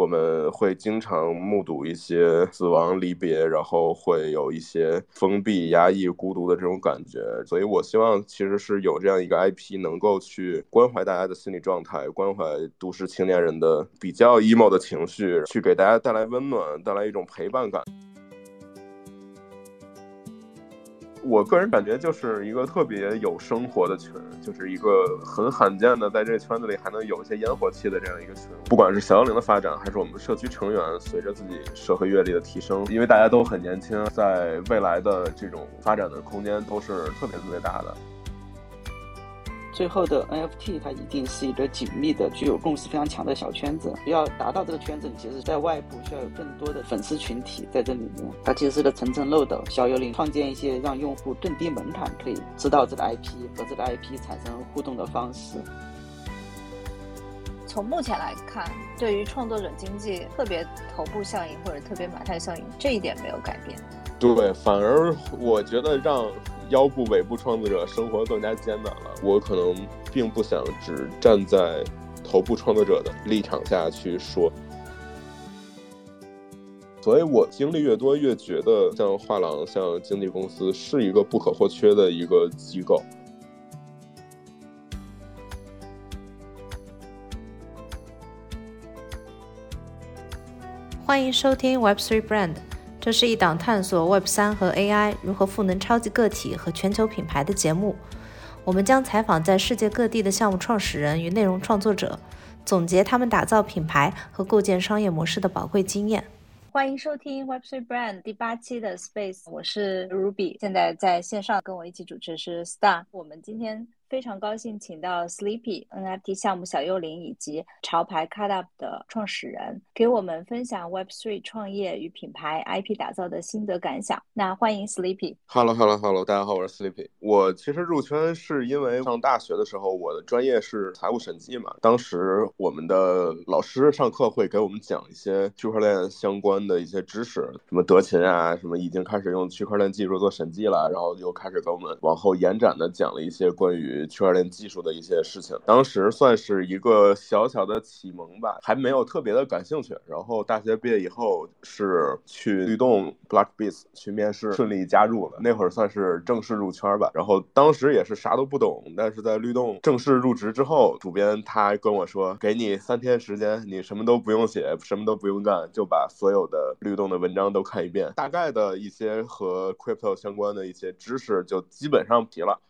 我们会经常目睹一些死亡离别，然后会有一些封闭、压抑、孤独的这种感觉。所以我希望其实是有这样一个 IP，能够去关怀大家的心理状态，关怀都市青年人的比较 emo 的情绪，去给大家带来温暖，带来一种陪伴感。我个人感觉就是一个特别有生活的群，就是一个很罕见的在这个圈子里还能有一些烟火气的这样一个群。不管是小幽灵的发展，还是我们社区成员随着自己社会阅历的提升，因为大家都很年轻，在未来的这种发展的空间都是特别特别大的。最后的 NFT 它一定是一个紧密的、具有共识非常强的小圈子。要达到这个圈子，你其实在外部需要有更多的粉丝群体在这里面。它其实是个层层漏斗。小幽灵创建一些让用户更低门槛可以知道这个 IP 和这个 IP 产生互动的方式。从目前来看，对于创作者经济特别头部效应或者特别马太效应这一点没有改变。对，反而我觉得让。腰部、尾部创作者生活更加艰难了。我可能并不想只站在头部创作者的立场下去说，所以我经历越多，越觉得像画廊、像经纪公司是一个不可或缺的一个机构。欢迎收听 Web Three Brand。这是一档探索 Web 三和 AI 如何赋能超级个体和全球品牌的节目。我们将采访在世界各地的项目创始人与内容创作者，总结他们打造品牌和构建商业模式的宝贵经验。欢迎收听 Web3 Brand 第八期的 Space，我是 Ruby，现在在线上跟我一起主持是 Star。我们今天。非常高兴请到 Sleepy NFT 项目小幽灵以及潮牌 Cut Up 的创始人，给我们分享 Web3 创业与品牌 IP 打造的心得感想。那欢迎 Sleepy。Hello，Hello，Hello，大家好，我是 Sleepy。我其实入圈是因为上大学的时候，我的专业是财务审计嘛。当时我们的老师上课会给我们讲一些区块链相关的一些知识，什么德勤啊，什么已经开始用区块链技术做审计了，然后又开始给我们往后延展的讲了一些关于。区块链技术的一些事情，当时算是一个小小的启蒙吧，还没有特别的感兴趣。然后大学毕业以后是去律动 Blockbits 去面试，顺利加入了。那会儿算是正式入圈吧。然后当时也是啥都不懂，但是在律动正式入职之后，主编他跟我说，给你三天时间，你什么都不用写，什么都不用干，就把所有的律动的文章都看一遍，大概的一些和 crypto 相关的一些知识就基本上皮了。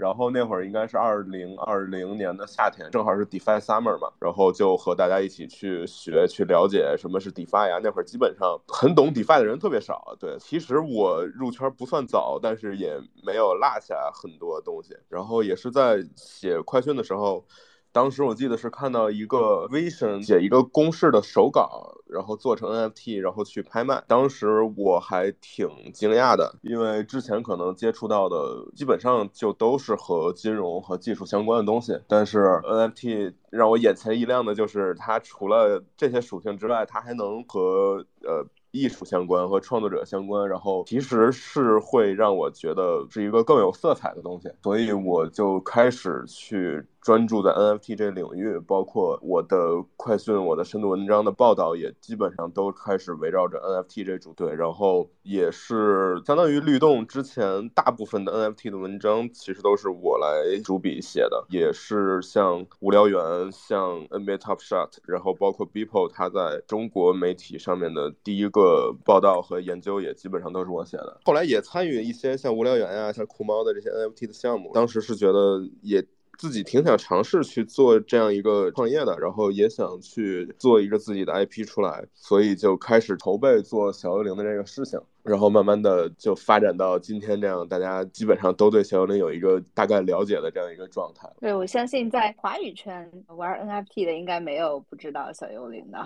然后那会儿应该是二零二零年的夏天，正好是 DeFi Summer 嘛，然后就和大家一起去学、去了解什么是 DeFi 呀。那会儿基本上很懂 DeFi 的人特别少。对，其实我入圈不算早，但是也没有落下很多东西。然后也是在写快讯的时候。当时我记得是看到一个 Vision 写一个公式的手稿，然后做成 NFT，然后去拍卖。当时我还挺惊讶的，因为之前可能接触到的基本上就都是和金融和技术相关的东西，但是 NFT 让我眼前一亮的就是它除了这些属性之外，它还能和呃。艺术相关和创作者相关，然后其实是会让我觉得是一个更有色彩的东西，所以我就开始去专注在 NFT 这领域，包括我的快讯、我的深度文章的报道也基本上都开始围绕着 NFT 这主队，然后也是相当于律动之前大部分的 NFT 的文章，其实都是我来主笔写的，也是像无聊猿、像 NBA Top Shot，然后包括 Beeple 他在中国媒体上面的第一个。个报道和研究也基本上都是我写的，后来也参与一些像无聊猿呀、像酷猫的这些 NFT 的项目。当时是觉得也自己挺想尝试去做这样一个创业的，然后也想去做一个自己的 IP 出来，所以就开始筹备做小幽灵的这个事情。然后慢慢的就发展到今天这样，大家基本上都对小幽灵有一个大概了解的这样一个状态。对，我相信在华语圈玩 NFT 的应该没有不知道小幽灵的。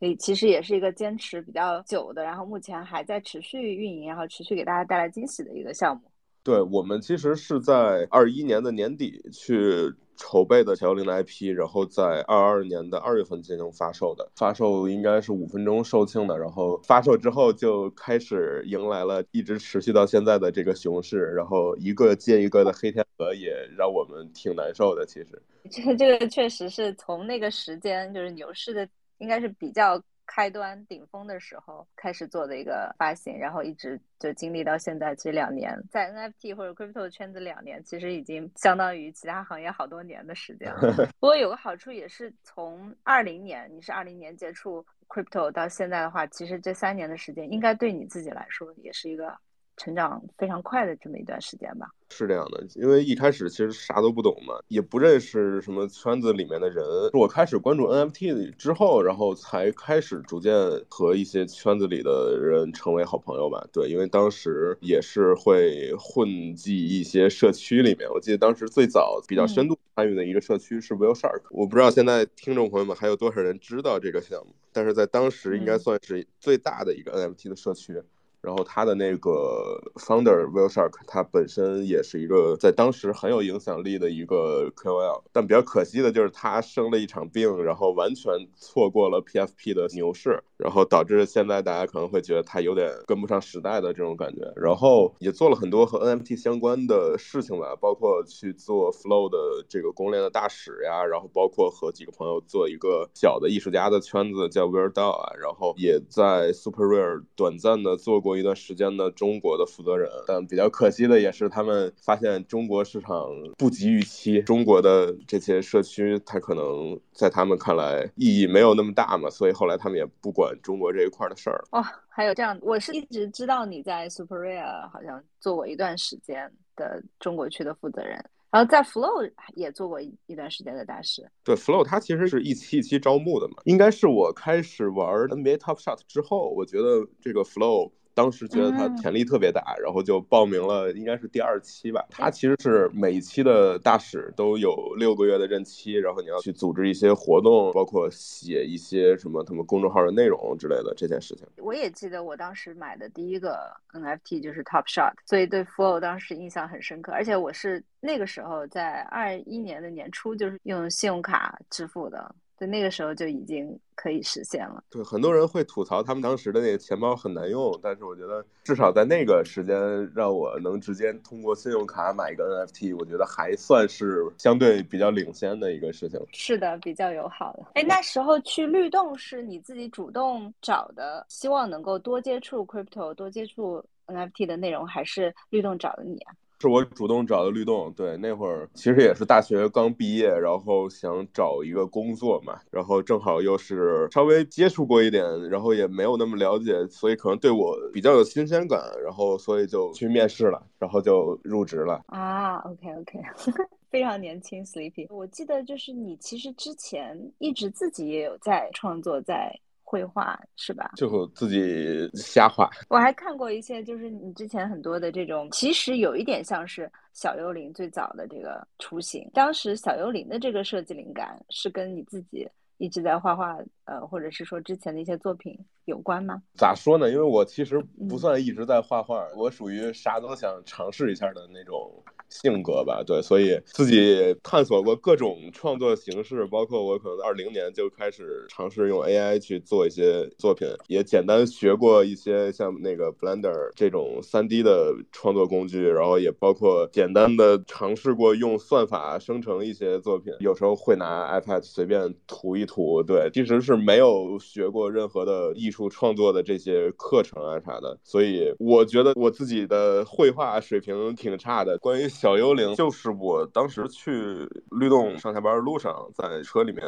所以其实也是一个坚持比较久的，然后目前还在持续运营，然后持续给大家带来惊喜的一个项目。对我们其实是在二一年的年底去筹备的小幺零的 IP，然后在二二年的二月份进行发售的。发售应该是五分钟售罄的，然后发售之后就开始迎来了一直持续到现在的这个熊市，然后一个接一个的黑天鹅也让我们挺难受的。其实，这这个确实是从那个时间就是牛市的。应该是比较。开端顶峰的时候开始做的一个发行，然后一直就经历到现在这两年，在 NFT 或者 Crypto 圈子两年，其实已经相当于其他行业好多年的时间了。不过有个好处也是，从二零年你是二零年接触 Crypto 到现在的话，其实这三年的时间应该对你自己来说也是一个成长非常快的这么一段时间吧。是这样的，因为一开始其实啥都不懂嘛，也不认识什么圈子里面的人。我开始关注 NFT 之后，然后才开始逐渐和一些圈子里的人成为好朋友吧。对，因为当时也是会混迹一些社区里面。我记得当时最早比较深度参与的一个社区是 Will Shark，我不知道现在听众朋友们还有多少人知道这个项目，但是在当时应该算是最大的一个 NFT 的社区。然后他的那个 founder Will Shark，他本身也是一个在当时很有影响力的一个 KOL，但比较可惜的就是他生了一场病，然后完全错过了 PFP 的牛市，然后导致现在大家可能会觉得他有点跟不上时代的这种感觉。然后也做了很多和 NFT 相关的事情吧，包括去做 Flow 的这个公链的大使呀，然后包括和几个朋友做一个小的艺术家的圈子叫 Weird DAO 啊，然后也在 Super Rare 短暂的做过。过一段时间的中国的负责人，但比较可惜的也是，他们发现中国市场不及预期，中国的这些社区，它可能在他们看来意义没有那么大嘛，所以后来他们也不管中国这一块的事儿了。哦，还有这样，我是一直知道你在 Super Rare 好像做过一段时间的中国区的负责人，然后在 Flow 也做过一段时间的大师。对，Flow 它其实是一期一期招募的嘛，应该是我开始玩 NBA Top Shot 之后，我觉得这个 Flow。当时觉得他潜力特别大，然后就报名了，应该是第二期吧。他其实是每一期的大使都有六个月的任期，然后你要去组织一些活动，包括写一些什么他们公众号的内容之类的这件事情。我也记得我当时买的第一个 NFT 就是 Top Shot，所以对 Flow 当时印象很深刻。而且我是那个时候在二一年的年初就是用信用卡支付的。在那个时候就已经可以实现了。对，很多人会吐槽他们当时的那个钱包很难用，但是我觉得至少在那个时间让我能直接通过信用卡买一个 NFT，我觉得还算是相对比较领先的一个事情。是的，比较友好的。哎，那时候去律动是你自己主动找的，希望能够多接触 crypto，多接触 NFT 的内容，还是律动找的你啊？是我主动找的律动，对，那会儿其实也是大学刚毕业，然后想找一个工作嘛，然后正好又是稍微接触过一点，然后也没有那么了解，所以可能对我比较有新鲜感，然后所以就去面试了，然后就入职了。啊，OK OK，非常年轻，Sleepy。我记得就是你其实之前一直自己也有在创作，在。绘画是吧？就自己瞎画。我还看过一些，就是你之前很多的这种，其实有一点像是小幽灵最早的这个雏形。当时小幽灵的这个设计灵感是跟你自己一直在画画，呃，或者是说之前的一些作品有关吗？咋说呢？因为我其实不算一直在画画，我属于啥都想尝试一下的那种。性格吧，对，所以自己探索过各种创作形式，包括我可能二零年就开始尝试用 AI 去做一些作品，也简单学过一些像那个 Blender 这种三 D 的创作工具，然后也包括简单的尝试过用算法生成一些作品，有时候会拿 iPad 随便涂一涂，对，其实是没有学过任何的艺术创作的这些课程啊啥的，所以我觉得我自己的绘画水平挺差的，关于。小幽灵就是我当时去律动上下班的路上，在车里面。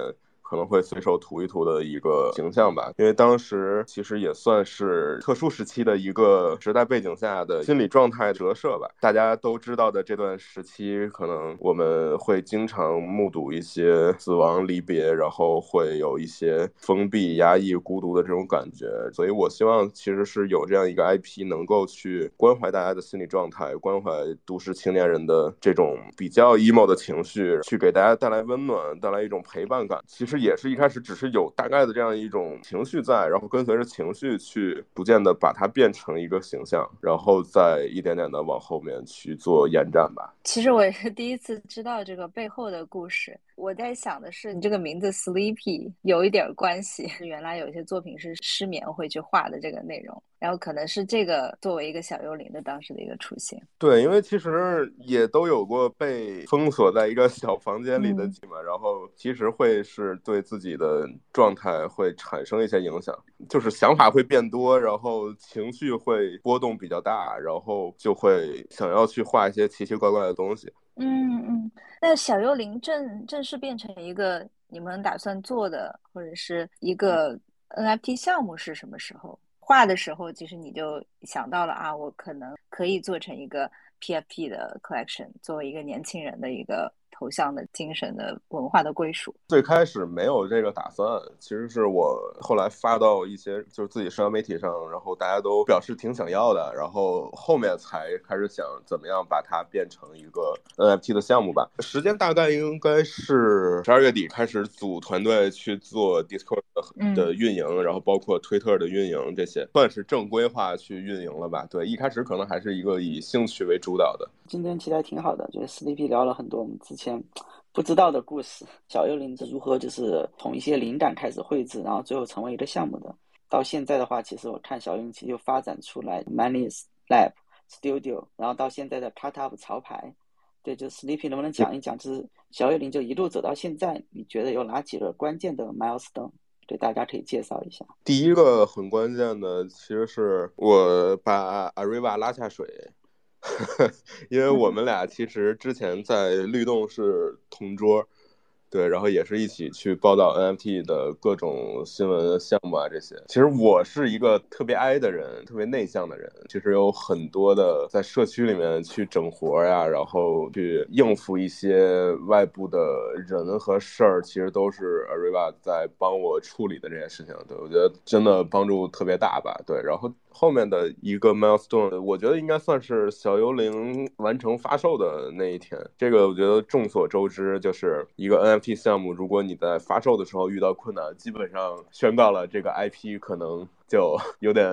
可能会随手涂一涂的一个形象吧，因为当时其实也算是特殊时期的一个时代背景下的心理状态折射吧。大家都知道的这段时期，可能我们会经常目睹一些死亡、离别，然后会有一些封闭、压抑、孤独的这种感觉。所以我希望其实是有这样一个 IP，能够去关怀大家的心理状态，关怀都市青年人的这种比较 emo 的情绪，去给大家带来温暖，带来一种陪伴感。其实。也是一开始只是有大概的这样一种情绪在，然后跟随着情绪去逐渐的把它变成一个形象，然后再一点点的往后面去做延展吧。其实我也是第一次知道这个背后的故事。我在想的是，你这个名字 Sleepy 有一点关系。原来有一些作品是失眠会去画的这个内容，然后可能是这个作为一个小幽灵的当时的一个雏形。对，因为其实也都有过被封锁在一个小房间里的记嘛，然后其实会是对自己的状态会产生一些影响，就是想法会变多，然后情绪会波动比较大，然后就会想要去画一些奇奇怪怪的东西。嗯嗯，那小幽灵正正式变成一个你们打算做的或者是一个 NFT 项目是什么时候？画的时候，其实你就想到了啊，我可能可以做成一个 PFP 的 collection，作为一个年轻人的一个。头像的精神的文化的归属，最开始没有这个打算，其实是我后来发到一些就是自己社交媒体上，然后大家都表示挺想要的，然后后面才开始想怎么样把它变成一个 NFT 的项目吧。时间大概应该是十二月底开始组团队去做 Discord 的运营，然后包括推特的运营这些，算是正规化去运营了吧。对，一开始可能还是一个以兴趣为主导的。今天其实还挺好的，就是 Sleepy 聊了很多我们之前不知道的故事。小幽灵是如何就是从一些灵感开始绘制，然后最后成为一个项目的。到现在的话，其实我看小幽灵其实就发展出来 Manis Lab Studio，然后到现在的 Cut Up 潮牌。对，就 Sleepy 能不能讲一讲，就是小幽灵就一路走到现在，你觉得有哪几个关键的 milestone？对，大家可以介绍一下。第一个很关键的，其实是我把 Ariva 拉下水。因为我们俩其实之前在律动是同桌。对，然后也是一起去报道 NFT 的各种新闻项目啊，这些。其实我是一个特别 I 的人，特别内向的人。其实有很多的在社区里面去整活呀，然后去应付一些外部的人和事儿，其实都是 Ariva 在帮我处理的这件事情。对我觉得真的帮助特别大吧。对，然后后面的一个 milestone，我觉得应该算是小幽灵完成发售的那一天。这个我觉得众所周知，就是一个 NFT。项目，如果你在发售的时候遇到困难，基本上宣告了这个 IP 可能。就 有点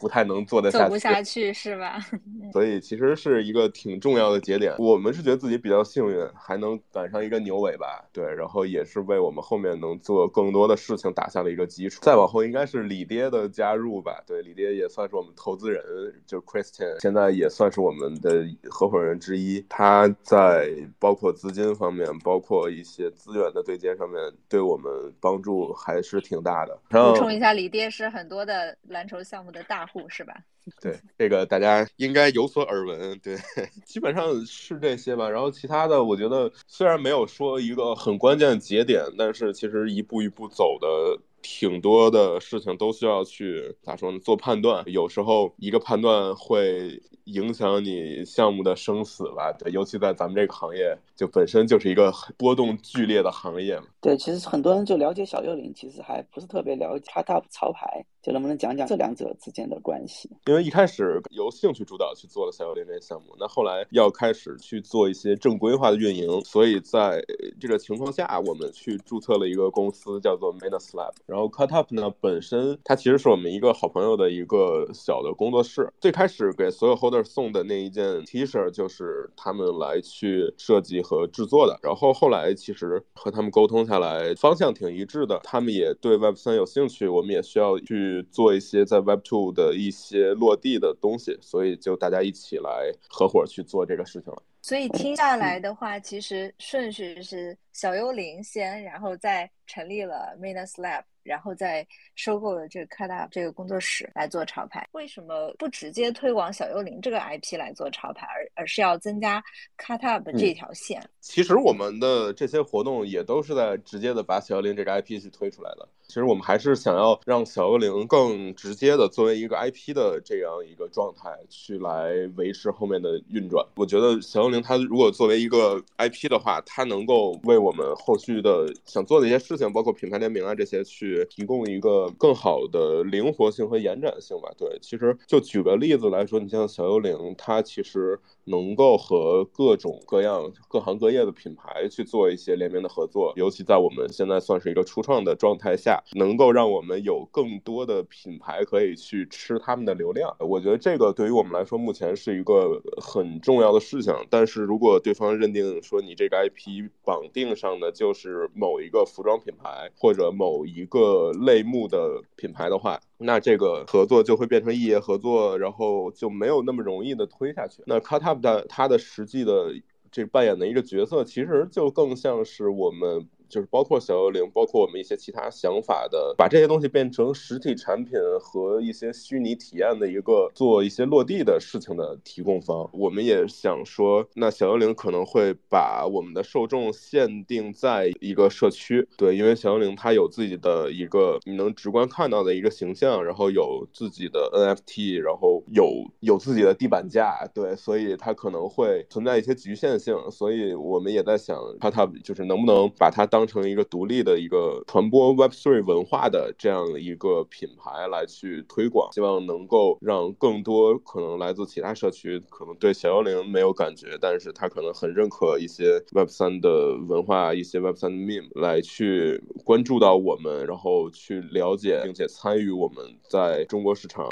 不太能做得下去，走不下去是吧？所以其实是一个挺重要的节点。我们是觉得自己比较幸运，还能赶上一个牛尾巴，对，然后也是为我们后面能做更多的事情打下了一个基础。再往后应该是李爹的加入吧？对，李爹也算是我们投资人，就 Christian，现在也算是我们的合伙人之一。他在包括资金方面，包括一些资源的对接上面，对我们帮助还是挺大的。补充一下，李爹是很多的。篮球项目的大户是吧？对，这个大家应该有所耳闻。对，基本上是这些吧。然后其他的，我觉得虽然没有说一个很关键的节点，但是其实一步一步走的。挺多的事情都需要去咋说呢？做判断，有时候一个判断会影响你项目的生死吧？对，尤其在咱们这个行业，就本身就是一个波动剧烈的行业嘛。对，其实很多人就了解小幽灵，其实还不是特别了解 Top 潮牌，就能不能讲讲这两者之间的关系？因为一开始由兴趣主导去做了小幽灵这个项目，那后来要开始去做一些正规化的运营，所以在这个情况下，我们去注册了一个公司，叫做 Manus Lab。然后 Cut Up 呢，本身它其实是我们一个好朋友的一个小的工作室。最开始给所有 Holder 送的那一件 T 恤，就是他们来去设计和制作的。然后后来其实和他们沟通下来，方向挺一致的。他们也对 Web 三有兴趣，我们也需要去做一些在 Web Two 的一些落地的东西，所以就大家一起来合伙去做这个事情了。所以听下来的话，其实顺序是小幽灵先，然后再成立了 Minus Lab。然后再收购了这个 Cut Up 这个工作室来做潮牌，为什么不直接推广小幽灵这个 IP 来做潮牌，而而是要增加 Cut Up 这条线？其实我们的这些活动也都是在直接的把小幽灵这个 IP 去推出来的。其实我们还是想要让小幽灵更直接的作为一个 IP 的这样一个状态去来维持后面的运转。我觉得小幽灵它如果作为一个 IP 的话，它能够为我们后续的想做的一些事情，包括品牌联名啊这些去。提供一个更好的灵活性和延展性吧。对，其实就举个例子来说，你像小幽灵，它其实能够和各种各样、各行各业的品牌去做一些联名的合作。尤其在我们现在算是一个初创的状态下，能够让我们有更多的品牌可以去吃他们的流量。我觉得这个对于我们来说，目前是一个很重要的事情。但是如果对方认定说你这个 IP 绑定上的就是某一个服装品牌或者某一个类目的品牌的话，那这个合作就会变成异业合作，然后就没有那么容易的推下去。那 Cut Up 的它的实际的这扮演的一个角色，其实就更像是我们。就是包括小幽灵，包括我们一些其他想法的，把这些东西变成实体产品和一些虚拟体验的一个做一些落地的事情的提供方。我们也想说，那小幽灵可能会把我们的受众限定在一个社区，对，因为小幽灵它有自己的一个你能直观看到的一个形象，然后有自己的 NFT，然后有有自己的地板价，对，所以它可能会存在一些局限性。所以我们也在想，它它就是能不能把它当。成一个独立的一个传播 Web3 文化的这样一个品牌来去推广，希望能够让更多可能来自其他社区，可能对小幽灵没有感觉，但是他可能很认可一些 Web3 的文化，一些 Web3 的 meme 来去关注到我们，然后去了解并且参与我们在中国市场、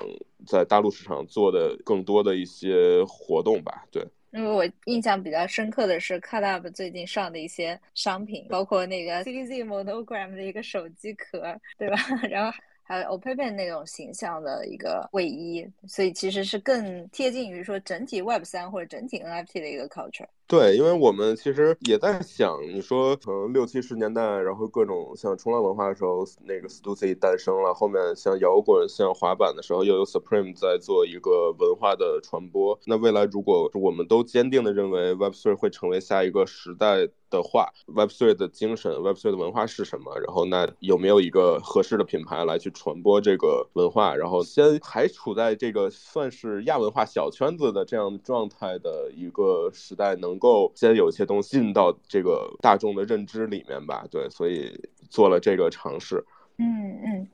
在大陆市场做的更多的一些活动吧，对。因为我印象比较深刻的是，Cut Up 最近上的一些商品，包括那个 CZ Monogram 的一个手机壳，对吧？然后。还有 Open 那种形象的一个卫衣，所以其实是更贴近于说整体 Web 三或者整体 NFT 的一个 culture。对，因为我们其实也在想，你说从六七十年代，然后各种像冲浪文化的时候，那个 Stussy 诞生了，后面像摇滚、像滑板的时候，又有 Supreme 在做一个文化的传播。那未来如果我们都坚定的认为 Web 3会成为下一个时代。的话，Web3 的精神，Web3 的文化是什么？然后那有没有一个合适的品牌来去传播这个文化？然后先还处在这个算是亚文化小圈子的这样状态的一个时代，能够先有一些东西进到这个大众的认知里面吧？对，所以做了这个尝试。嗯嗯，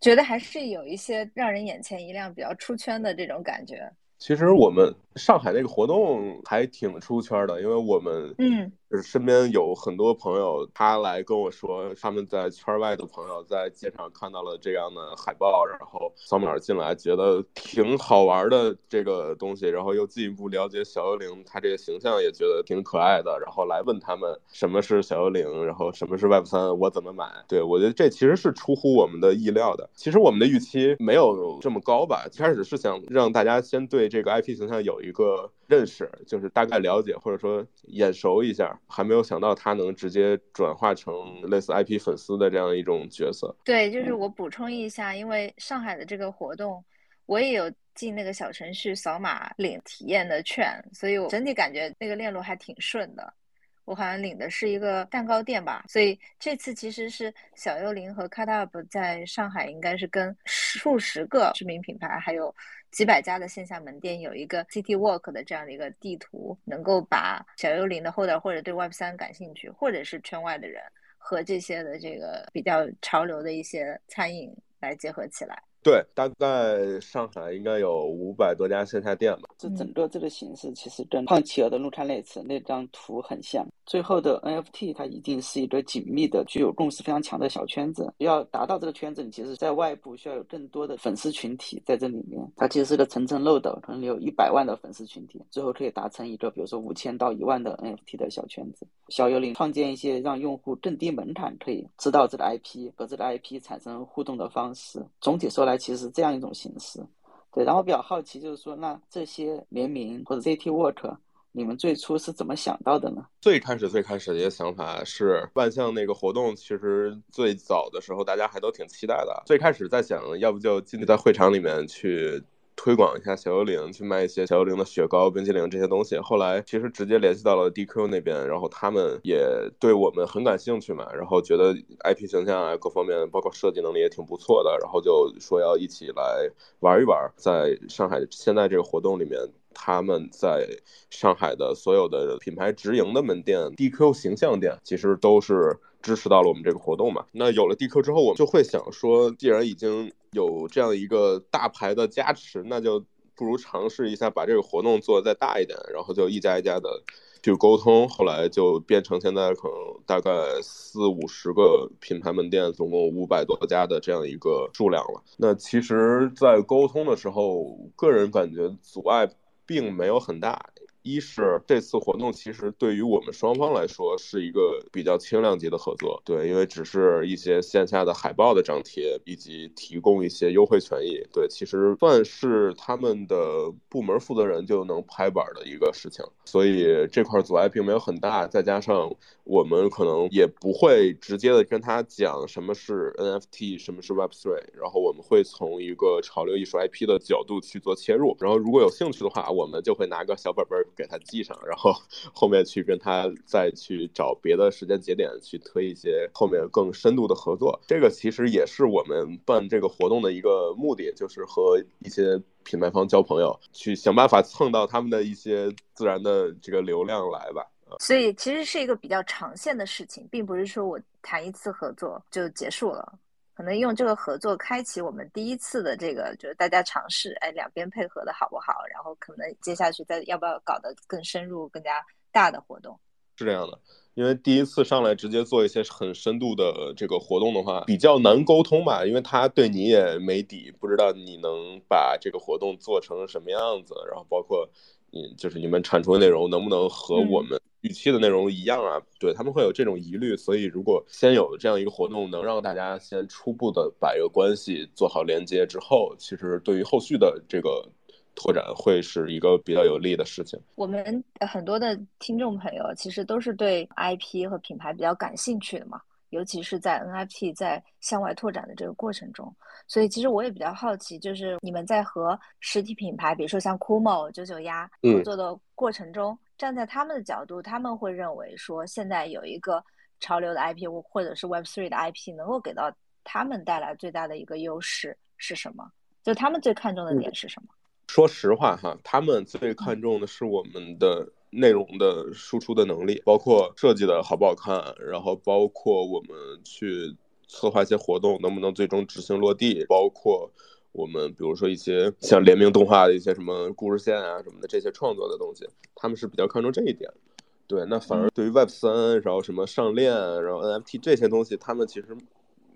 觉得还是有一些让人眼前一亮、比较出圈的这种感觉。其实我们上海那个活动还挺出圈的，因为我们嗯。就是身边有很多朋友，他来跟我说，他们在圈外的朋友在街上看到了这样的海报，然后扫码进来，觉得挺好玩的这个东西，然后又进一步了解小幽灵，他这个形象也觉得挺可爱的，然后来问他们什么是小幽灵，然后什么是 Web 三，我怎么买？对我觉得这其实是出乎我们的意料的。其实我们的预期没有这么高吧，一开始是想让大家先对这个 IP 形象有一个。认识就是大概了解或者说眼熟一下，还没有想到他能直接转化成类似 IP 粉丝的这样一种角色。对，就是我补充一下，因为上海的这个活动，我也有进那个小程序扫码领体验的券，所以我整体感觉那个链路还挺顺的。我好像领的是一个蛋糕店吧，所以这次其实是小幽灵和 Cut Up 在上海应该是跟数十个知名品牌还有。几百家的线下门店有一个 City Walk 的这样的一个地图，能够把小幽灵的 holder 或者对 Web 三感兴趣，或者是圈外的人和这些的这个比较潮流的一些餐饮来结合起来。对，大概上海应该有五百多家线下店吧。这整个这个形式其实跟胖企鹅的陆川类似那张图很像。最后的 NFT 它一定是一个紧密的、具有共识非常强的小圈子。要达到这个圈子，你其实在外部需要有更多的粉丝群体在这里面。它其实是个层层漏斗，可能有一百万的粉丝群体，最后可以达成一个比如说五千到一万的 NFT 的小圈子。小幽灵创建一些让用户更低门槛可以知道这个 IP 和这个 IP 产生互动的方式。总体说来，其实是这样一种形式。对，然后我比较好奇，就是说，那这些联名或者 ZT Work。你们最初是怎么想到的呢？最开始最开始的一个想法是万象那个活动，其实最早的时候大家还都挺期待的。最开始在想，要不就进去在会场里面去推广一下小幽灵，去卖一些小幽灵的雪糕、冰淇淋这些东西。后来其实直接联系到了 DQ 那边，然后他们也对我们很感兴趣嘛，然后觉得 IP 形象啊各方面，包括设计能力也挺不错的，然后就说要一起来玩一玩，在上海现在这个活动里面。他们在上海的所有的品牌直营的门店，DQ 形象店，其实都是支持到了我们这个活动嘛。那有了 DQ 之后，我们就会想说，既然已经有这样一个大牌的加持，那就不如尝试一下把这个活动做得再大一点，然后就一家一家的去沟通，后来就变成现在可能大概四五十个品牌门店，总共五百多家的这样一个数量了。那其实，在沟通的时候，个人感觉阻碍并没有很大。一是这次活动其实对于我们双方来说是一个比较轻量级的合作，对，因为只是一些线下的海报的张贴以及提供一些优惠权益，对，其实算是他们的部门负责人就能拍板的一个事情，所以这块阻碍并没有很大。再加上我们可能也不会直接的跟他讲什么是 NFT，什么是 Web3，然后我们会从一个潮流艺术 IP 的角度去做切入，然后如果有兴趣的话，我们就会拿个小本本。给他记上，然后 后面去跟他再去找别的时间节点去推一些后面更深度的合作。这个其实也是我们办这个活动的一个目的，就是和一些品牌方交朋友，去想办法蹭到他们的一些自然的这个流量来吧。所以其实是一个比较长线的事情，并不是说我谈一次合作就结束了。可能用这个合作开启我们第一次的这个，就是大家尝试，哎，两边配合的好不好？然后可能接下去再要不要搞得更深入、更加大的活动？是这样的，因为第一次上来直接做一些很深度的这个活动的话，比较难沟通吧，因为他对你也没底，不知道你能把这个活动做成什么样子，然后包括你就是你们产出的内容能不能和我们。预期的内容一样啊，对他们会有这种疑虑，所以如果先有这样一个活动，能让大家先初步的把一个关系做好连接之后，其实对于后续的这个拓展会是一个比较有利的事情。我们很多的听众朋友其实都是对 IP 和品牌比较感兴趣的嘛。尤其是在 NFT 在向外拓展的这个过程中，所以其实我也比较好奇，就是你们在和实体品牌，比如说像 Kumo、九九鸭合作的过程中，站在他们的角度，他们会认为说，现在有一个潮流的 IP 或或者是 Web3 的 IP 能够给到他们带来最大的一个优势是什么？就他们最看重的点是什么？说实话哈，他们最看重的是我们的。内容的输出的能力，包括设计的好不好看，然后包括我们去策划一些活动能不能最终执行落地，包括我们比如说一些像联名动画的一些什么故事线啊什么的这些创作的东西，他们是比较看重这一点。对，那反而对于 Web 三，然后什么上链，然后 NFT 这些东西，他们其实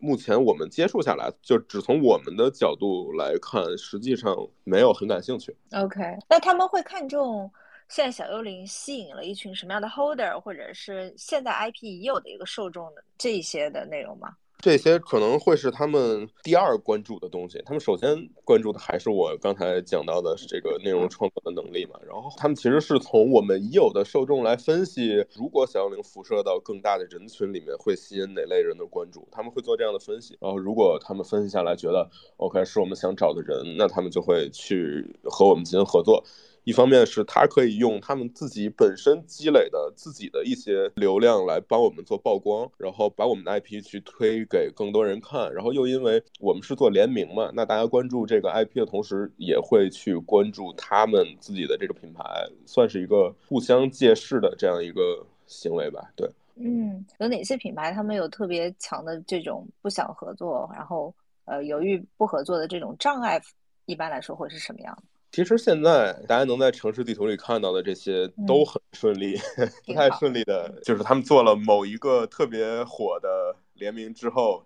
目前我们接触下来，就只从我们的角度来看，实际上没有很感兴趣。OK，那他们会看重。现在小幽灵吸引了一群什么样的 holder，或者是现在 IP 已有的一个受众的这些的内容吗？这些可能会是他们第二关注的东西。他们首先关注的还是我刚才讲到的这个内容创作的能力嘛。然后他们其实是从我们已有的受众来分析，如果小幽灵辐射到更大的人群里面，会吸引哪类人的关注？他们会做这样的分析。然后如果他们分析下来觉得 OK 是我们想找的人，那他们就会去和我们进行合作。一方面是他可以用他们自己本身积累的自己的一些流量来帮我们做曝光，然后把我们的 IP 去推给更多人看，然后又因为我们是做联名嘛，那大家关注这个 IP 的同时，也会去关注他们自己的这个品牌，算是一个互相借势的这样一个行为吧。对，嗯，有哪些品牌他们有特别强的这种不想合作，然后呃犹豫不合作的这种障碍，一般来说会是什么样的？其实现在大家能在城市地图里看到的这些都很顺利，不太顺利的就是他们做了某一个特别火的联名之后，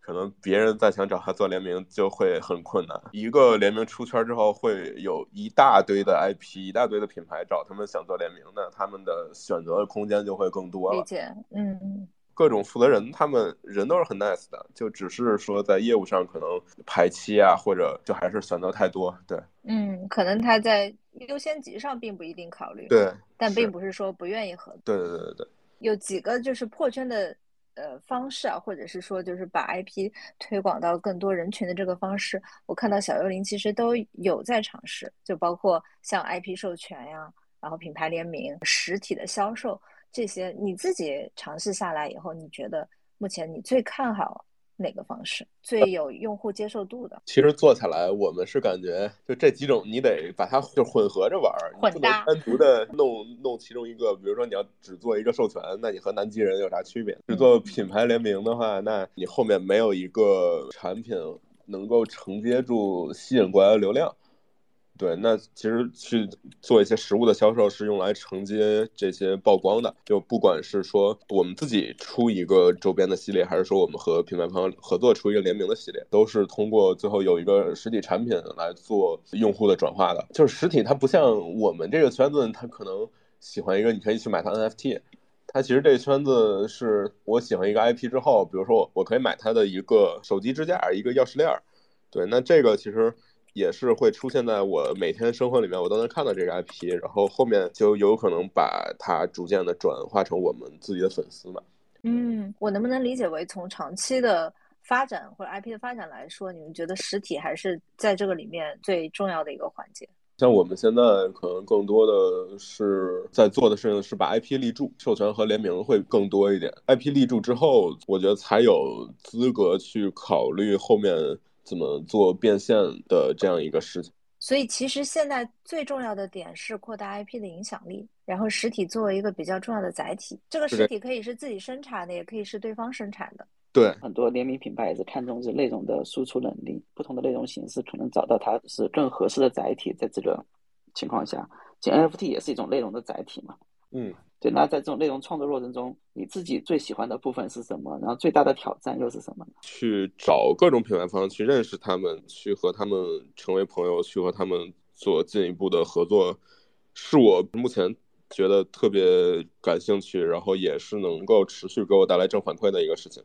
可能别人再想找他做联名就会很困难。一个联名出圈之后，会有一大堆的 IP，一大堆的品牌找他们想做联名那，他们的选择的空间就会更多了。理解，嗯嗯。各种负责人，他们人都是很 nice 的，就只是说在业务上可能排期啊，或者就还是选择太多。对，嗯，可能他在优先级上并不一定考虑。对，但并不是说不愿意合作。对对对对对。有几个就是破圈的呃方式啊，或者是说就是把 IP 推广到更多人群的这个方式，我看到小幽灵其实都有在尝试，就包括像 IP 授权呀，然后品牌联名、实体的销售。这些你自己尝试下来以后，你觉得目前你最看好哪个方式，最有用户接受度的？其实做起来，我们是感觉就这几种，你得把它就混合着玩儿，混搭，单独的弄弄其中一个。比如说你要只做一个授权，那你和南极人有啥区别？只做品牌联名的话，那你后面没有一个产品能够承接住吸引过来的流量。对，那其实去做一些实物的销售是用来承接这些曝光的。就不管是说我们自己出一个周边的系列，还是说我们和品牌方合作出一个联名的系列，都是通过最后有一个实体产品来做用户的转化的。就是实体它不像我们这个圈子，它可能喜欢一个，你可以去买它 NFT。它其实这个圈子是我喜欢一个 IP 之后，比如说我我可以买它的一个手机支架，一个钥匙链儿。对，那这个其实。也是会出现在我每天生活里面，我都能看到这个 IP，然后后面就有可能把它逐渐的转化成我们自己的粉丝嘛。嗯，我能不能理解为从长期的发展或者 IP 的发展来说，你们觉得实体还是在这个里面最重要的一个环节？像我们现在可能更多的是在做的事情是把 IP 立住，授权和联名会更多一点。IP 立住之后，我觉得才有资格去考虑后面。怎么做变现的这样一个事情？所以其实现在最重要的点是扩大 IP 的影响力，然后实体作为一个比较重要的载体。这个实体可以是自己生产的，也可以是对方生产的。对，很多联名品牌也是看重这内容的输出能力，不同的内容形式可能找到它是更合适的载体。在这个情况下，其实 NFT 也是一种内容的载体嘛。嗯。对，那在这种内容创作过程中，你自己最喜欢的部分是什么？然后最大的挑战又是什么？去找各种品牌方，去认识他们，去和他们成为朋友，去和他们做进一步的合作，是我目前觉得特别感兴趣，然后也是能够持续给我带来正反馈的一个事情。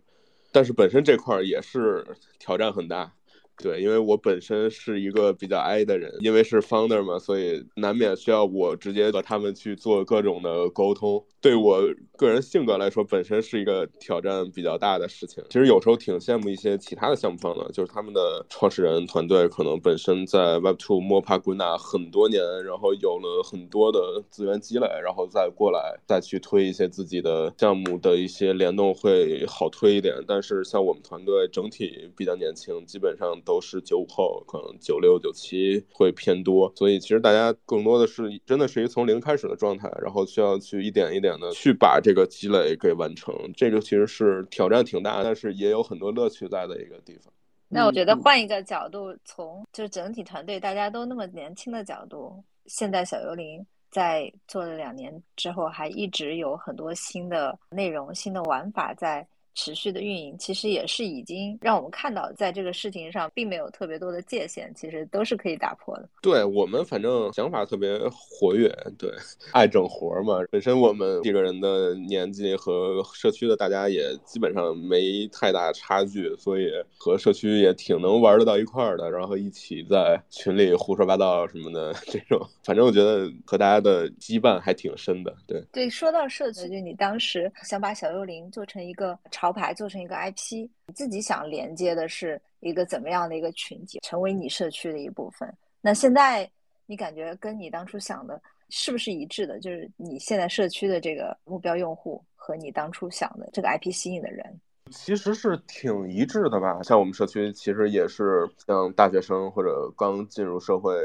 但是本身这块儿也是挑战很大。对，因为我本身是一个比较 I 的人，因为是 founder 嘛，所以难免需要我直接和他们去做各种的沟通。对我个人性格来说，本身是一个挑战比较大的事情。其实有时候挺羡慕一些其他的项目方的，就是他们的创始人团队可能本身在 Web2 摸爬滚打很多年，然后有了很多的资源积累，然后再过来再去推一些自己的项目的一些联动会好推一点。但是像我们团队整体比较年轻，基本上。都是九五后，可能九六九七会偏多，所以其实大家更多的是真的是一个从零开始的状态，然后需要去一点一点的去把这个积累给完成。这个其实是挑战挺大，但是也有很多乐趣在的一个地方。那我觉得换一个角度，从就是整体团队大家都那么年轻的角度，现在小幽灵在做了两年之后，还一直有很多新的内容、新的玩法在。持续的运营其实也是已经让我们看到，在这个事情上并没有特别多的界限，其实都是可以打破的。对我们反正想法特别活跃，对，爱整活嘛。本身我们几个人的年纪和社区的大家也基本上没太大差距，所以和社区也挺能玩得到一块儿的，然后一起在群里胡说八道什么的这种。反正我觉得和大家的羁绊还挺深的。对对，说到社区，就你当时想把小幽灵做成一个潮。牌做成一个 IP，你自己想连接的是一个怎么样的一个群体，成为你社区的一部分。那现在你感觉跟你当初想的是不是一致的？就是你现在社区的这个目标用户和你当初想的这个 IP 吸引的人。其实是挺一致的吧，像我们社区其实也是像大学生或者刚进入社会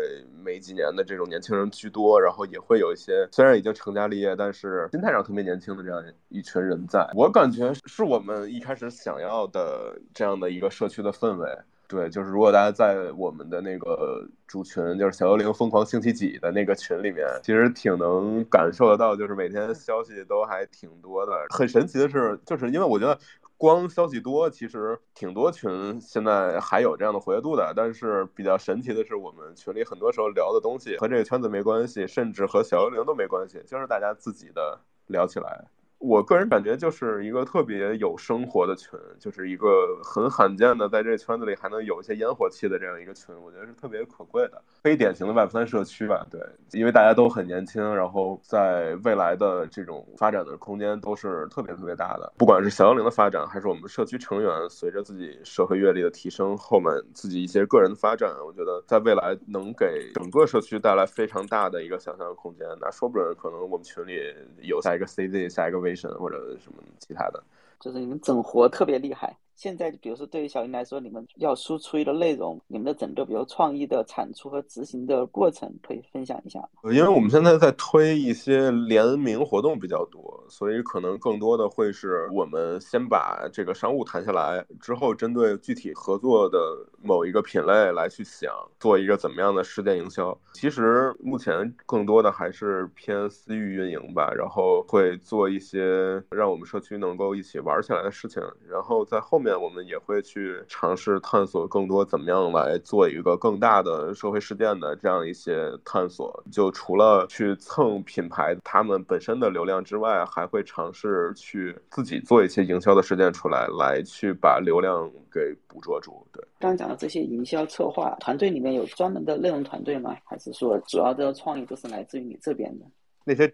没几年的这种年轻人居多，然后也会有一些虽然已经成家立业，但是心态上特别年轻的这样一群人在。我感觉是我们一开始想要的这样的一个社区的氛围。对，就是如果大家在我们的那个主群，就是小幽灵疯狂星期几的那个群里面，其实挺能感受得到，就是每天消息都还挺多的。很神奇的是，就是因为我觉得。光消息多，其实挺多群现在还有这样的活跃度的。但是比较神奇的是，我们群里很多时候聊的东西和这个圈子没关系，甚至和小幽灵都没关系，就是大家自己的聊起来。我个人感觉就是一个特别有生活的群，就是一个很罕见的在这圈子里还能有一些烟火气的这样一个群，我觉得是特别可贵的，非典型的 Web 三社区吧。对，因为大家都很年轻，然后在未来的这种发展的空间都是特别特别大的。不管是小幺零的发展，还是我们社区成员随着自己社会阅历的提升，后面自己一些个人的发展，我觉得在未来能给整个社区带来非常大的一个想象空间。那说不准可能我们群里有下一个 CZ，下一个 V 或者什么其他的，就是你们整活特别厉害。现在，比如说对于小林来说，你们要输出一个内容，你们的整个比如创意的产出和执行的过程，可以分享一下吗？因为我们现在在推一些联名活动比较多，所以可能更多的会是我们先把这个商务谈下来，之后针对具体合作的某一个品类来去想做一个怎么样的事件营销。其实目前更多的还是偏私域运营吧，然后会做一些让我们社区能够一起玩起来的事情，然后在后面。我们也会去尝试探索更多怎么样来做一个更大的社会事件的这样一些探索。就除了去蹭品牌他们本身的流量之外，还会尝试去自己做一些营销的事件出来，来去把流量给捕捉住。对，刚刚讲的这些营销策划团队里面有专门的内容团队吗？还是说主要的创意都是来自于你这边的？那些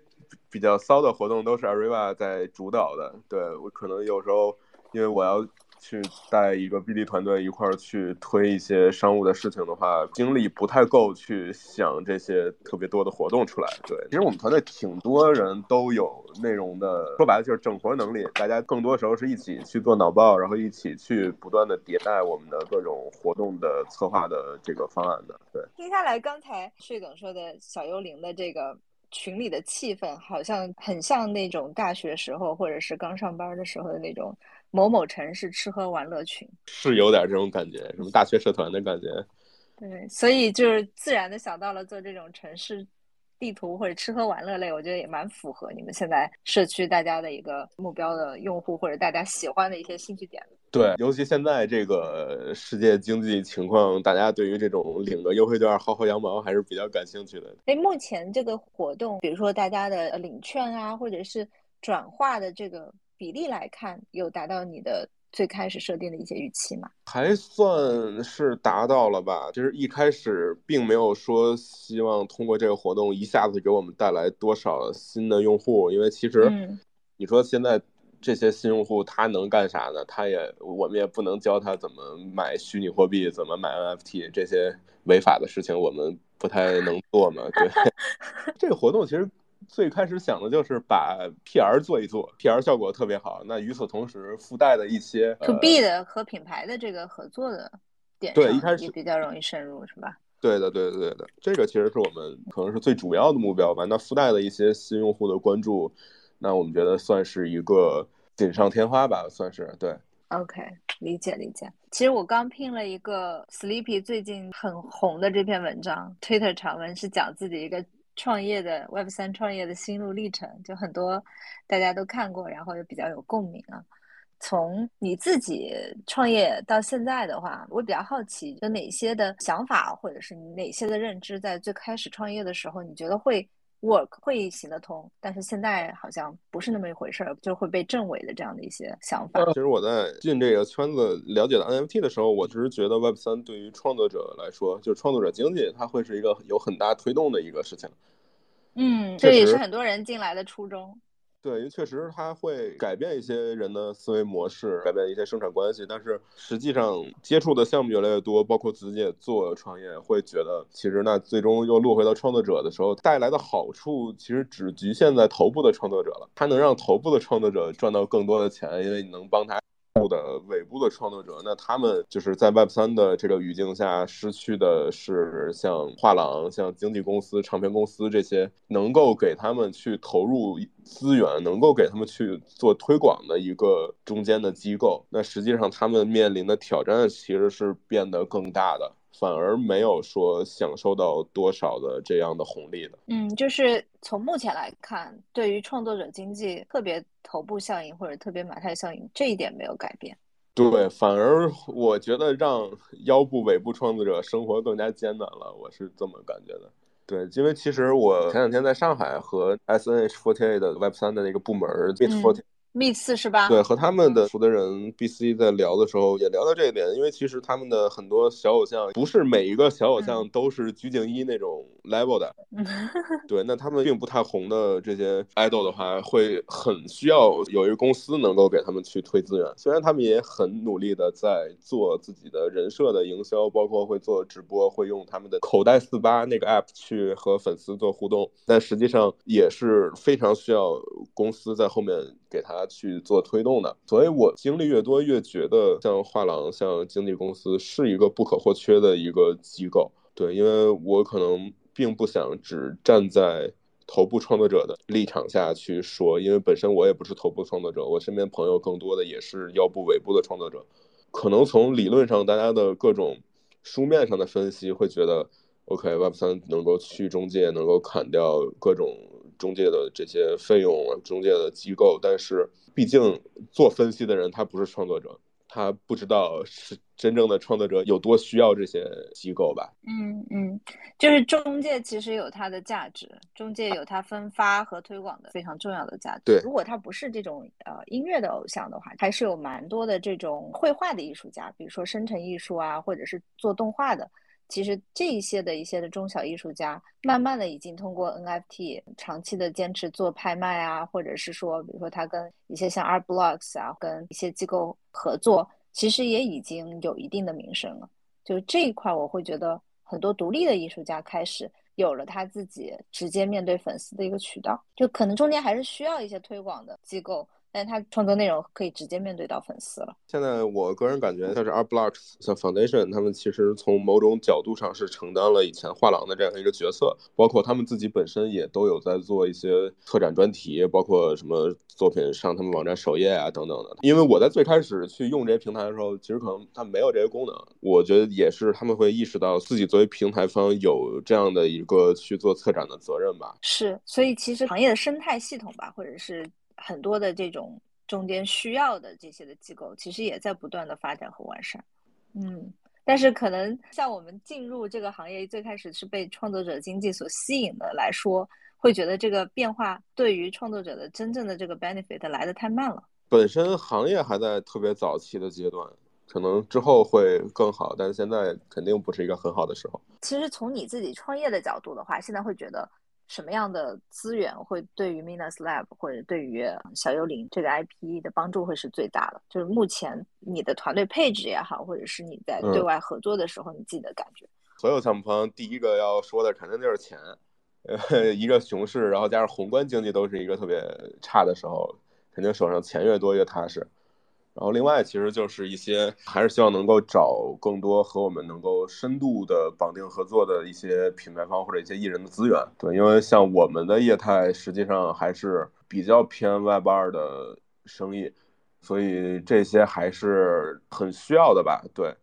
比较骚的活动都是 Ariva 在主导的。对我可能有时候因为我要。去带一个 BD 团队一块儿去推一些商务的事情的话，精力不太够去想这些特别多的活动出来。对，其实我们团队挺多人都有内容的，说白了就是整活能力。大家更多时候是一起去做脑报，然后一起去不断的迭代我们的各种活动的策划的这个方案的。对，听下来刚才税总说的小幽灵的这个群里的气氛，好像很像那种大学时候或者是刚上班的时候的那种。某某城市吃喝玩乐群是有点这种感觉，什么大学社团的感觉。对，所以就是自然的想到了做这种城市地图或者吃喝玩乐类，我觉得也蛮符合你们现在社区大家的一个目标的用户或者大家喜欢的一些兴趣点。对，尤其现在这个世界经济情况，大家对于这种领个优惠券薅薅羊毛还是比较感兴趣的。哎，目前这个活动，比如说大家的领券啊，或者是转化的这个。比例来看，有达到你的最开始设定的一些预期吗？还算是达到了吧。就是一开始并没有说希望通过这个活动一下子给我们带来多少新的用户，因为其实你说现在这些新用户他能干啥呢？他也我们也不能教他怎么买虚拟货币，怎么买 NFT 这些违法的事情，我们不太能做嘛。对，这个活动其实。最开始想的就是把 PR 做一做，PR 效果特别好。那与此同时附带的一些 To B 的和品牌的这个合作的点，对，一开始也比较容易深入，是吧？对的，对的，对的。这个其实是我们可能是最主要的目标吧。那附带的一些新用户的关注，那我们觉得算是一个锦上添花吧，算是对。OK，理解理解。其实我刚拼了一个 Sleepy 最近很红的这篇文章，Twitter 长文是讲自己一个。创业的 Web 三创业的心路历程，就很多大家都看过，然后又比较有共鸣啊。从你自己创业到现在的话，我比较好奇，有哪些的想法，或者是你哪些的认知，在最开始创业的时候，你觉得会 work 会行得通，但是现在好像不是那么一回事儿，就会被证伪的这样的一些想法。其实我在进这个圈子了解的 NFT 的时候，我只是觉得 Web 三对于创作者来说，就是创作者经济，它会是一个有很大推动的一个事情。嗯，这也是很多人进来的初衷。对，因为确实它会改变一些人的思维模式，改变一些生产关系。但是实际上接触的项目越来越多，包括自己也做创业，会觉得其实那最终又落回到创作者的时候，带来的好处其实只局限在头部的创作者了。它能让头部的创作者赚到更多的钱，因为你能帮他。部的尾部的创作者，那他们就是在 Web 三的这个语境下失去的是像画廊、像经纪公司、唱片公司这些能够给他们去投入资源、能够给他们去做推广的一个中间的机构。那实际上他们面临的挑战其实是变得更大的。反而没有说享受到多少的这样的红利的。嗯，就是从目前来看，对于创作者经济特别头部效应或者特别马太效应这一点没有改变。对，反而我觉得让腰部尾部创作者生活更加艰难了，我是这么感觉的。对，因为其实我前两天在上海和 S N H Forty Eight 的 Web 三的那个部门 Bit Forty。密次是吧？对，和他们的负责人 B C 在聊的时候也聊到这一点，因为其实他们的很多小偶像不是每一个小偶像都是鞠婧祎那种 level 的，对，那他们并不太红的这些 idol 的话，会很需要有一个公司能够给他们去推资源。虽然他们也很努力的在做自己的人设的营销，包括会做直播，会用他们的口袋四八那个 app 去和粉丝做互动，但实际上也是非常需要公司在后面。给他去做推动的。所以我经历越多，越觉得像画廊、像经纪公司是一个不可或缺的一个机构。对，因为我可能并不想只站在头部创作者的立场下去说，因为本身我也不是头部创作者，我身边朋友更多的也是腰部、尾部的创作者。可能从理论上，大家的各种书面上的分析会觉得，OK，Web 三能够去中介，能够砍掉各种中介的这些费用，中介的机构。但是，毕竟做分析的人他不是创作者，他不知道是真正的创作者有多需要这些机构吧？嗯嗯，就是中介其实有它的价值，中介有它分发和推广的非常重要的价值。对，如果他不是这种呃音乐的偶像的话，还是有蛮多的这种绘画的艺术家，比如说生成艺术啊，或者是做动画的。其实这一些的一些的中小艺术家，慢慢的已经通过 NFT 长期的坚持做拍卖啊，或者是说，比如说他跟一些像 Art Blocks 啊，跟一些机构合作，其实也已经有一定的名声了。就这一块，我会觉得很多独立的艺术家开始有了他自己直接面对粉丝的一个渠道，就可能中间还是需要一些推广的机构。但他创作内容可以直接面对到粉丝了。现在我个人感觉，像是 Art Blocks、像 Foundation，他们其实从某种角度上是承担了以前画廊的这样一个角色，包括他们自己本身也都有在做一些策展专题，包括什么作品上他们网站首页啊等等的。因为我在最开始去用这些平台的时候，其实可能它没有这些功能，我觉得也是他们会意识到自己作为平台方有这样的一个去做策展的责任吧。是，所以其实行业的生态系统吧，或者是。很多的这种中间需要的这些的机构，其实也在不断的发展和完善。嗯，但是可能像我们进入这个行业最开始是被创作者经济所吸引的来说，会觉得这个变化对于创作者的真正的这个 benefit 来的太慢了。本身行业还在特别早期的阶段，可能之后会更好，但是现在肯定不是一个很好的时候。其实从你自己创业的角度的话，现在会觉得。什么样的资源会对于 Minas Lab 或者对于小幽灵这个 IP 的帮助会是最大的？就是目前你的团队配置也好，或者是你在对外合作的时候，你自己的感觉。所有项目方第一个要说的肯定就是钱，呃，一个熊市，然后加上宏观经济都是一个特别差的时候，肯定手上钱越多越踏实。然后另外其实就是一些还是希望能够找更多和我们能够深度的绑定合作的一些品牌方或者一些艺人的资源。对，因为像我们的业态实际上还是比较偏外八的生意，所以这些还是很需要的吧。对，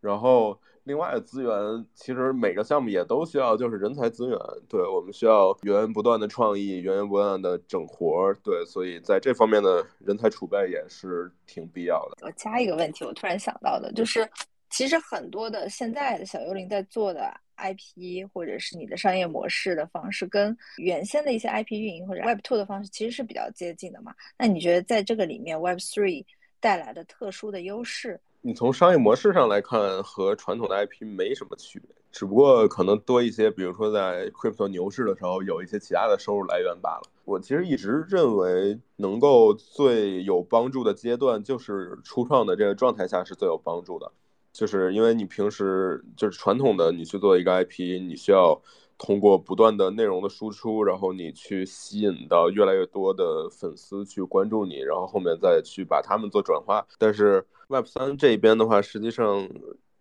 然后。另外的资源，其实每个项目也都需要，就是人才资源。对我们需要源源不断的创意，源源不断的整活儿。对，所以在这方面的人才储备也是挺必要的。我加一个问题，我突然想到的，就是其实很多的现在的小幽灵在做的 IP，或者是你的商业模式的方式，跟原先的一些 IP 运营或者 Web Two 的方式其实是比较接近的嘛？那你觉得在这个里面 Web Three 带来的特殊的优势？你从商业模式上来看，和传统的 IP 没什么区别，只不过可能多一些，比如说在 crypto 牛市的时候，有一些其他的收入来源罢了。我其实一直认为，能够最有帮助的阶段，就是初创的这个状态下是最有帮助的，就是因为你平时就是传统的，你去做一个 IP，你需要。通过不断的内容的输出，然后你去吸引到越来越多的粉丝去关注你，然后后面再去把他们做转化。但是 Web 三这边的话，实际上。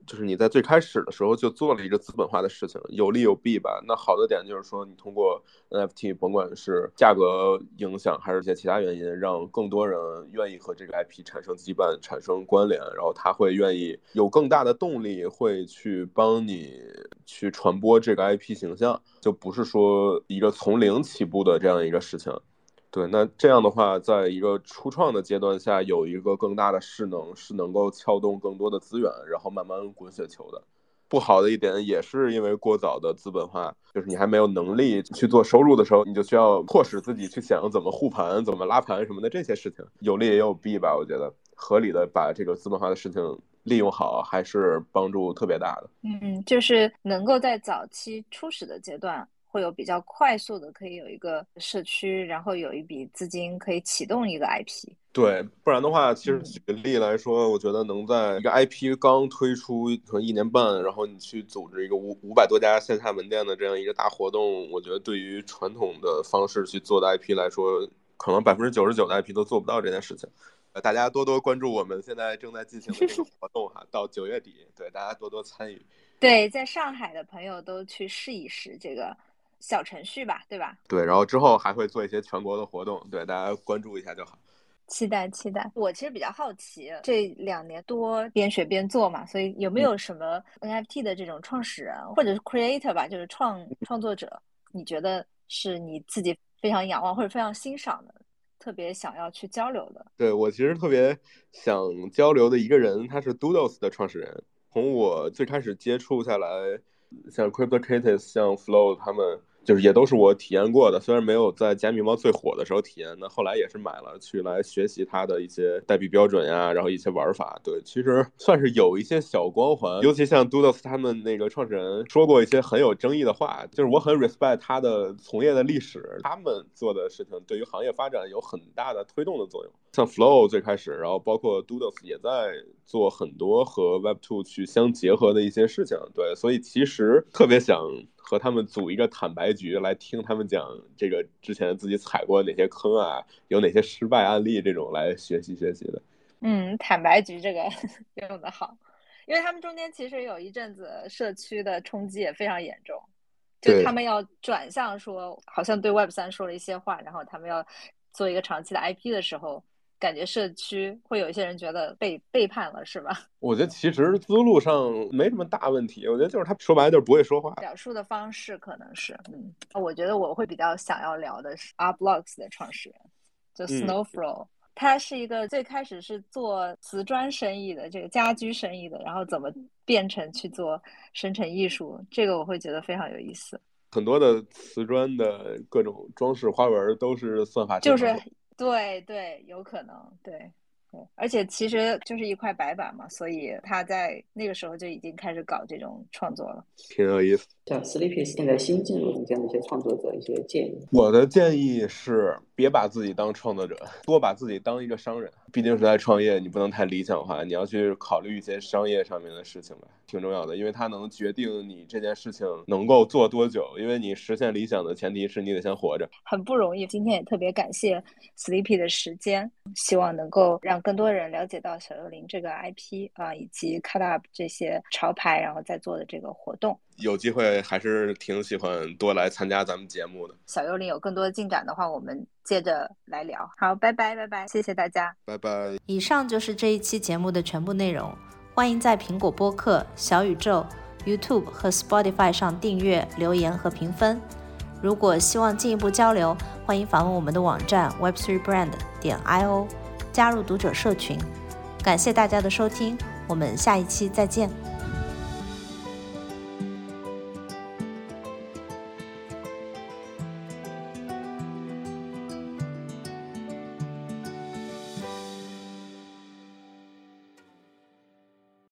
就是你在最开始的时候就做了一个资本化的事情，有利有弊吧。那好的点就是说，你通过 NFT，甭管是价格影响还是一些其他原因，让更多人愿意和这个 IP 产生羁绊、产生关联，然后他会愿意有更大的动力，会去帮你去传播这个 IP 形象，就不是说一个从零起步的这样一个事情。对，那这样的话，在一个初创的阶段下，有一个更大的势能，是能够撬动更多的资源，然后慢慢滚雪球的。不好的一点也是因为过早的资本化，就是你还没有能力去做收入的时候，你就需要迫使自己去想怎么护盘、怎么拉盘什么的这些事情，有利也有弊吧。我觉得合理的把这个资本化的事情利用好，还是帮助特别大的。嗯，就是能够在早期初始的阶段。会有比较快速的，可以有一个社区，然后有一笔资金可以启动一个 IP。对，不然的话，其实举个例来说，我觉得能在一个 IP 刚推出可能一年半，然后你去组织一个五五百多家线下门店的这样一个大活动，我觉得对于传统的方式去做的 IP 来说。可能百分之九十九的 IP 都做不到这件事情。呃，大家多多关注我们现在正在进行的这个 活动哈，到九月底，对大家多多参与。对，在上海的朋友都去试一试这个小程序吧，对吧？对，然后之后还会做一些全国的活动，对大家关注一下就好。期待期待，我其实比较好奇，这两年多边学边做嘛，所以有没有什么 NFT 的这种创始人或者是 creator 吧，就是创创作者，你觉得是你自己非常仰望或者非常欣赏的，特别想要去交流的？对我其实特别想交流的一个人，他是 Doodles 的创始人。从我最开始接触下来，像 CryptoKitties、像 Flow 他们。就是也都是我体验过的，虽然没有在加密猫最火的时候体验，那后来也是买了去来学习它的一些代币标准呀，然后一些玩法。对，其实算是有一些小光环。尤其像 Doodles 他们那个创始人说过一些很有争议的话，就是我很 respect 他的从业的历史，他们做的事情对于行业发展有很大的推动的作用。像 Flow 最开始，然后包括 Doodles 也在做很多和 Web2 去相结合的一些事情。对，所以其实特别想。和他们组一个坦白局来听他们讲这个之前自己踩过哪些坑啊，有哪些失败案例这种来学习学习的。嗯，坦白局这个 用的好，因为他们中间其实有一阵子社区的冲击也非常严重，就他们要转向说，好像对 Web 三说了一些话，然后他们要做一个长期的 IP 的时候。感觉社区会有一些人觉得被背叛了，是吧？我觉得其实思路上没什么大问题。我觉得就是他说白了就是不会说话，表述的方式可能是。嗯，我觉得我会比较想要聊的是 r Blocks 的创始人，就 Snowflow。他是一个最开始是做瓷砖生意的，这个家居生意的，然后怎么变成去做生成艺术，这个我会觉得非常有意思。很多的瓷砖的各种装饰花纹都是算法就是。对对，有可能，对对，而且其实就是一块白板嘛，所以他在那个时候就已经开始搞这种创作了，挺有意思。像 Sleepy 现在新进入的这样的一些创作者一些建议，我的建议是别把自己当创作者，多把自己当一个商人。毕竟是在创业，你不能太理想化，你要去考虑一些商业上面的事情吧，挺重要的，因为它能决定你这件事情能够做多久。因为你实现理想的前提是你得先活着，很不容易。今天也特别感谢 Sleepy 的时间，希望能够让更多人了解到小幽灵这个 IP 啊，以及 Cut Up 这些潮牌，然后在做的这个活动。有机会还是挺喜欢多来参加咱们节目的。小幽灵有更多的进展的话，我们接着来聊。好，拜拜拜拜，谢谢大家，拜拜。以上就是这一期节目的全部内容。欢迎在苹果播客、小宇宙、YouTube 和 Spotify 上订阅、留言和评分。如果希望进一步交流，欢迎访问我们的网站 web3brand 点 io，加入读者社群。感谢大家的收听，我们下一期再见。